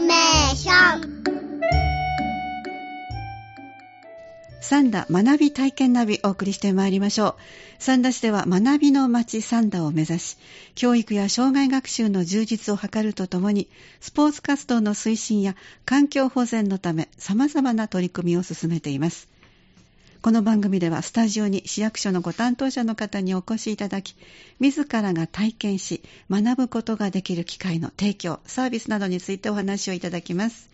メーション三田学び体験ナビお送りしてまいりましょう。三田市では学びの街三田を目指し、教育や障害学習の充実を図るとともに、スポーツ活動の推進や環境保全のため様々な取り組みを進めています。この番組ではスタジオに市役所のご担当者の方にお越しいただき、自らが体験し、学ぶことができる機会の提供、サービスなどについてお話をいただきます。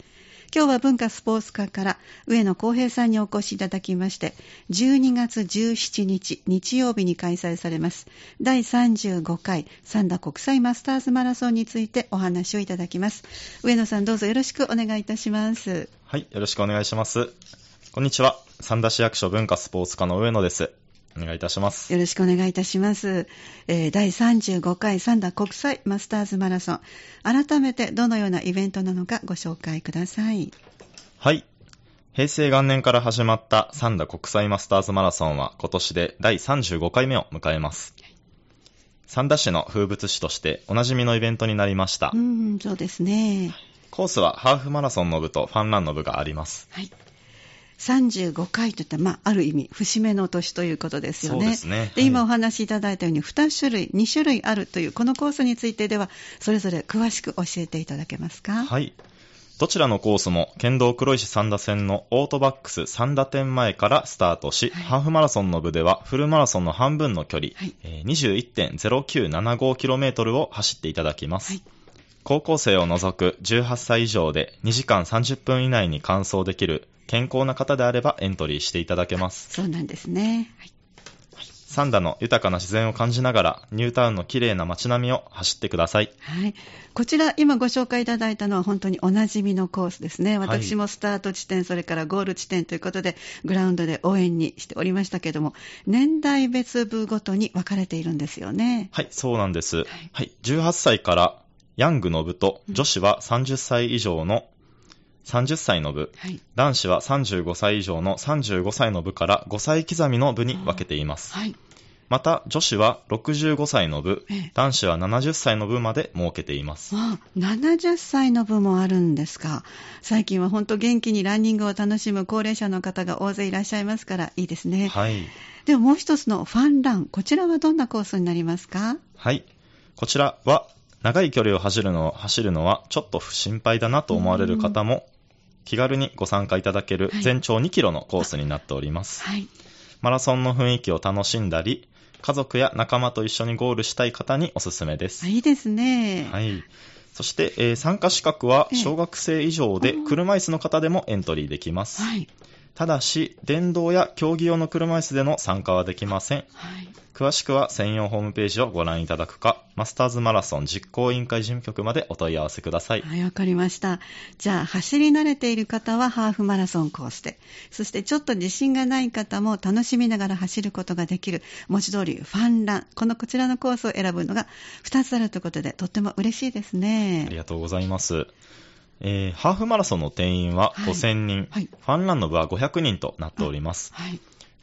今日は文化スポーツ課から上野公平さんにお越しいただきまして、12月17日日曜日に開催されます第35回三田国際マスターズマラソンについてお話をいただきます。上野さんどうぞよろしくお願いいたします。はい、よろしくお願いします。こんにちは。三田市役所文化スポーツ課の上野です。お願いいたします。よろしくお願いいたします。えー、第35回三田国際マスターズマラソン。改めてどのようなイベントなのかご紹介ください。はい。平成元年から始まった三田国際マスターズマラソンは今年で第35回目を迎えます。三田市の風物詩としておなじみのイベントになりました。うん、そうですね。コースはハーフマラソンの部とファンランの部があります。はい。35回といったら、まあ、ある意味、節目の年ということですよね。ですね。で、今お話しいただいたように、2種類、2種類あるという、このコースについてでは、それぞれ詳しく教えていただけますか？はい。どちらのコースも、県道黒石三田線のオートバックス三田店前からスタートし、はい、ハーフマラソンの部では、フルマラソンの半分の距離、はいえー、21.0975km を走っていただきます。はい高校生を除く18歳以上で2時間30分以内に完走できる健康な方であればエントリーしていただけます。そうなんですね。はいサンダの豊かな自然を感じながら、ニュータウンの綺麗な街並みを走ってください。はい。こちら、今ご紹介いただいたのは本当におなじみのコースですね。私もスタート地点、はい、それからゴール地点ということで、グラウンドで応援にしておりましたけれども、年代別部ごとに分かれているんですよね。はい、そうなんです。はい、はい、18歳からヤングの部と、女子は30歳以上の30歳の部、はい、男子は35歳以上の35歳の部から5歳刻みの部に分けています。はい、また、女子は65歳の部、ええ、男子は70歳の部まで設けています。あ70歳の部もあるんですか？最近は本当元気にランニングを楽しむ高齢者の方が大勢いらっしゃいますから、いいですね。はい。ではもう一つのファンラン、こちらはどんなコースになりますか？はい。こちらは長い距離を走るの走るのはちょっと心配だなと思われる方も気軽にご参加いただける全長2キロのコースになっております。はい、マラソンの雰囲気を楽しんだり、家族や仲間と一緒にゴールしたい方におすすめです。いいですね。はい。そして、えー、参加資格は小学生以上で車椅子の方でもエントリーできます。はい、ただし、電動や競技用の車椅子での参加はできません。はい詳しくは専用ホームページをご覧いただくか、マスターズマラソン実行委員会事務局までお問い合わせください。はい、わかりました。じゃあ、走り慣れている方はハーフマラソンコースで、そしてちょっと自信がない方も楽しみながら走ることができる、文字通りファンラン、このこちらのコースを選ぶのが2つあるということで、とっても嬉しいですね。ありがとうございます。えー、ハーフマラソンの定員は5000人、はいはい、ファンランの部は500人となっております。はい、フ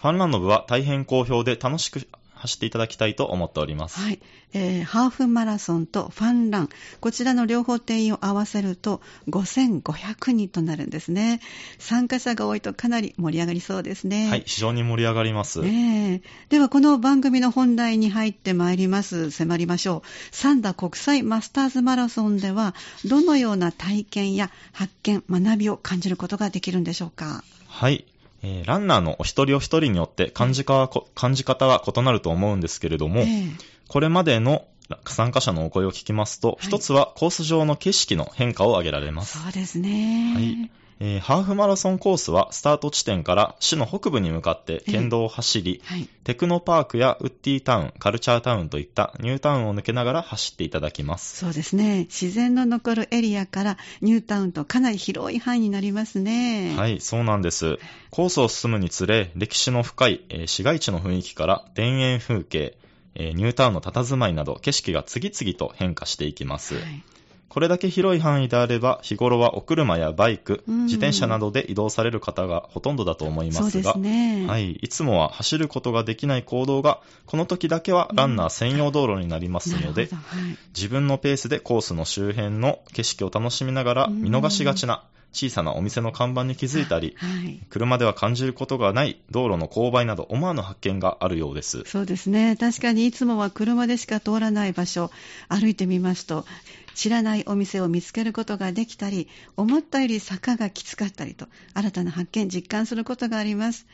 ァンランの部は大変好評で楽しく走っていただきたいと思っております。はい。えー、ハーフマラソンとファンラン、こちらの両方定員を合わせると5500人となるんですね。参加者が多いとかなり盛り上がりそうですね。はい、非常に盛り上がります。ね、では、この番組の本題に入ってまいります。迫りましょう。三田国際マスターズマラソンでは、どのような体験や発見、学びを感じることができるんでしょうか？はい。えー、ランナーのお一人お一人によって感じか感じ方は異なると思うんですけれども、えー、これまでの参加者のお声を聞きますと、一、はい、つはコース上の景色の変化を挙げられます。そうですね。はい。えー、ハーフマラソンコースはスタート地点から市の北部に向かって県道を走り、はい、テクノパークやウッディタウン、カルチャータウンといったニュータウンを抜けながら走っていただきます。そうですね。自然の残るエリアからニュータウンとかなり広い範囲になりますね。はい、そうなんです。コースを進むにつれ、歴史の深い、えー、市街地の雰囲気から田園風景、えー、ニュータウンの佇まいなど景色が次々と変化していきます。はいこれだけ広い範囲であれば、日頃はお車やバイク、自転車などで移動される方がほとんどだと思いますが、ね、はい、いつもは走ることができない行動が、この時だけはランナー専用道路になりますので、うんはい、自分のペースでコースの周辺の景色を楽しみながら見逃しがちな、小さなお店の看板に気づいたり、はい、車では感じることがない道路の勾配など思わぬ発見があるようです。そうですね。確かにいつもは車でしか通らない場所歩いてみますと知らないお店を見つけることができたり思ったより坂がきつかったりと新たな発見実感することがあります。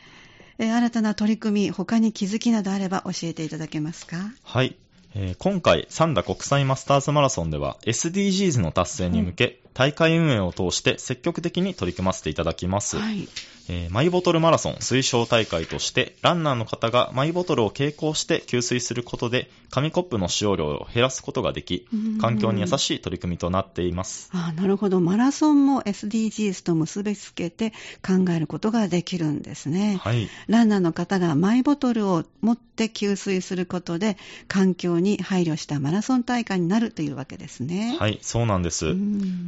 え新たな取り組み他に気づきなどあれば教えていただけますか？はい。えー、今回、三田国際マスターズマラソンでは SDGs の達成に向け、大会運営を通して積極的に取り組ませていただきます。はい、えー、マイボトルマラソン推奨大会として、ランナーの方がマイボトルを携行して給水することで、紙コップの使用量を減らすことができ、環境に優しい取り組みとなっています。あなるほど。マラソンも SDGs と結びつけて考えることができるんですね。はい。ランナーの方がマイボトルを持って給水することで、環境に配慮したマラソン大会になるというわけですね。はい、そうなんです。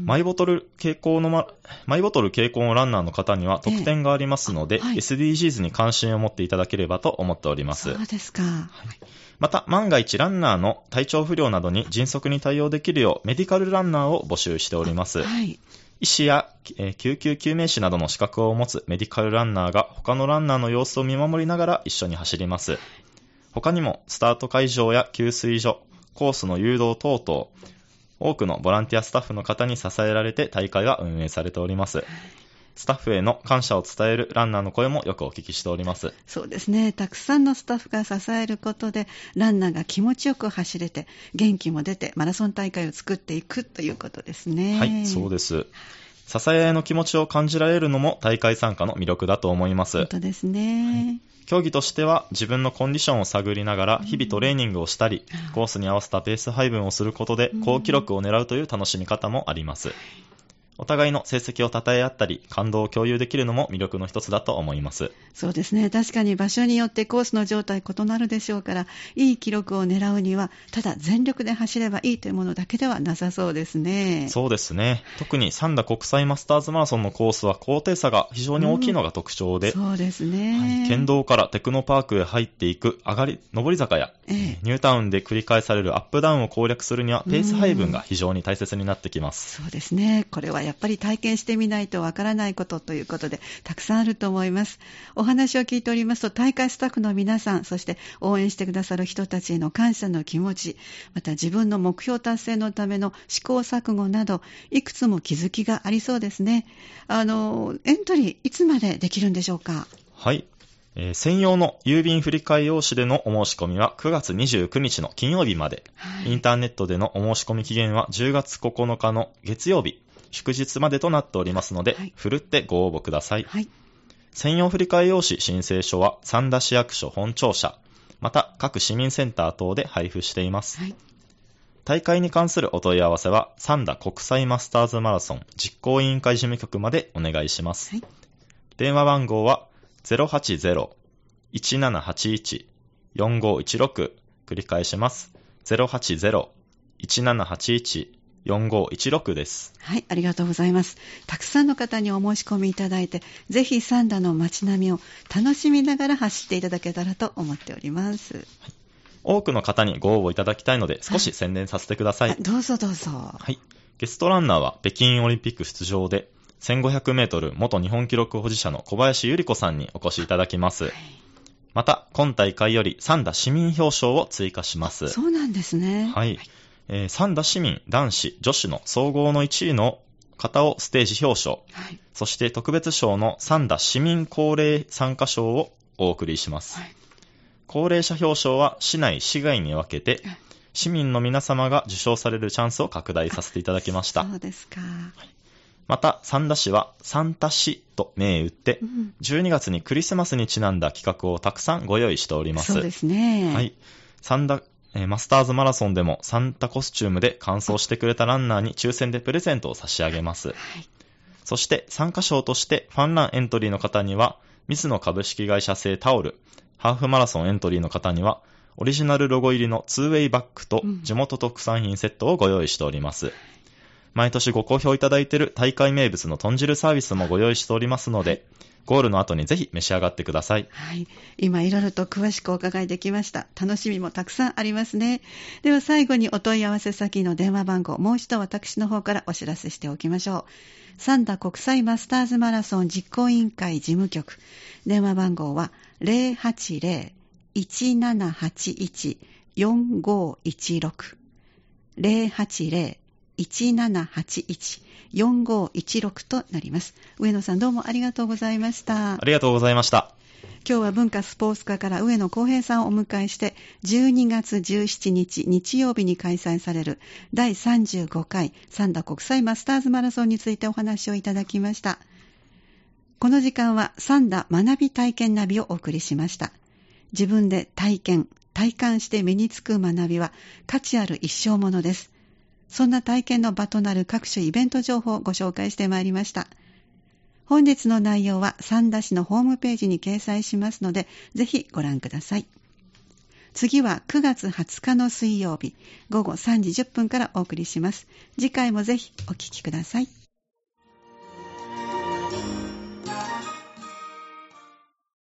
マイボトル傾向の、ま、マイボトル傾向のランナーの方には特典がありますので、えーはい、SDGs に関心を持っていただければと思っております。そうですか。はいまた、万が一ランナーの体調不良などに迅速に対応できるよう、メディカルランナーを募集しております。はい、医師や、えー、救急救命士などの資格を持つメディカルランナーが他のランナーの様子を見守りながら一緒に走ります。他にも、スタート会場や給水所、コースの誘導等々、多くのボランティアスタッフの方に支えられて大会は運営されております。スタッフへの感謝を伝えるランナーの声もよくお聞きしております。そうですね。たくさんのスタッフが支えることで、ランナーが気持ちよく走れて、元気も出て、マラソン大会を作っていくということですね。はい、そうです。支え合いの気持ちを感じられるのも大会参加の魅力だと思います。本当ですね。はい競技としては自分のコンディションを探りながら日々トレーニングをしたり、コースに合わせたペース配分をすることで高記録を狙うという楽しみ方もあります。お互いの成績を称え合ったり、感動を共有できるのも魅力の一つだと思います。そうですね。確かに場所によってコースの状態異なるでしょうから、いい記録を狙うには、ただ全力で走ればいいというものだけではなさそうですね。そうですね。特に三田国際マスターズマラソンのコースは高低差が非常に大きいのが特徴で、うん、そうですね、はい、県道からテクノパークへ入っていく上がり、上り坂や、ええ、ニュータウンで繰り返されるアップダウンを攻略するには、ペース配分が非常に大切になってきます。うん、そうですね。これはやっぱり体験してみないとわからないことということで、たくさんあると思います。お話を聞いておりますと、大会スタッフの皆さん、そして応援してくださる人たちへの感謝の気持ち、また自分の目標達成のための試行錯誤など、いくつも気づきがありそうですね。あの、エントリー、いつまでできるんでしょうか？はい。えー、専用の郵便振替用紙でのお申し込みは9月29日の金曜日まで、はい、インターネットでのお申し込み期限は10月9日の月曜日、祝日までとなっておりますので、はい、ふるってご応募ください。はい、専用振替用紙申請書は三田市役所本庁舎、また各市民センター等で配布しています。はい、大会に関するお問い合わせは、三田国際マスターズマラソン実行委員会事務局までお願いします。電話番号は080-1781-4516繰り返します。080-1781-4516 4516です。はい、ありがとうございます。たくさんの方にお申し込みいただいて、ぜひ三田の街並みを楽しみながら走っていただけたらと思っております。はい、多くの方にご応募いただきたいので、少し宣伝させてください。どうぞどうぞ。はい。ゲストランナーは北京オリンピック出場で、1500メートル元日本記録保持者の小林百合子さんにお越しいただきます。はいまた、今大会より三田市民表彰を追加します。そうなんですね。はい。はいえー、三田市民男子、女子の総合の1位の方をステージ表彰、はい、そして特別賞の三田市民高齢参加賞をお送りします。はい、高齢者表彰は市内、市外に分けて、市民の皆様が受賞されるチャンスを拡大させていただきました。そうですか。また、三田市は、三田市と銘打って、12月にクリスマスにちなんだ企画をたくさんご用意しております。そうですね。はい。三田えマスターズマラソンでもサンタコスチュームで完走してくれたランナーに抽選でプレゼントを差し上げます。はい、そして参加賞としてファンランエントリーの方には、ミスの株式会社製タオル、ハーフマラソンエントリーの方には、オリジナルロゴ入りの 2way バッグと地元特産品セットをご用意しております。毎年ご好評いただいている大会名物の豚汁サービスもご用意しておりますので、ゴールの後にぜひ召し上がってください。はい。今いろいろと詳しくお伺いできました。楽しみもたくさんありますね。では最後にお問い合わせ先の電話番号、もう一度私の方からお知らせしておきましょう。三田国際マスターズマラソン実行委員会事務局。電話番号は080-1781-4516。080 4516となります。上野さんどうもありがとうございました。ありがとうございました。今日は文化スポーツ課から上野公平さんをお迎えして12月17日日曜日に開催される第35回三田国際マスターズマラソンについてお話をいただきました。この時間は三田学び体験ナビをお送りしました。自分で体験、体感して身につく学びは価値ある一生ものです。そんな体験の場となる各種イベント情報をご紹介してまいりました。本日の内容は三田市のホームページに掲載しますので、ぜひご覧ください。次は9月20日の水曜日、午後3時10分からお送りします。次回もぜひお聴きください。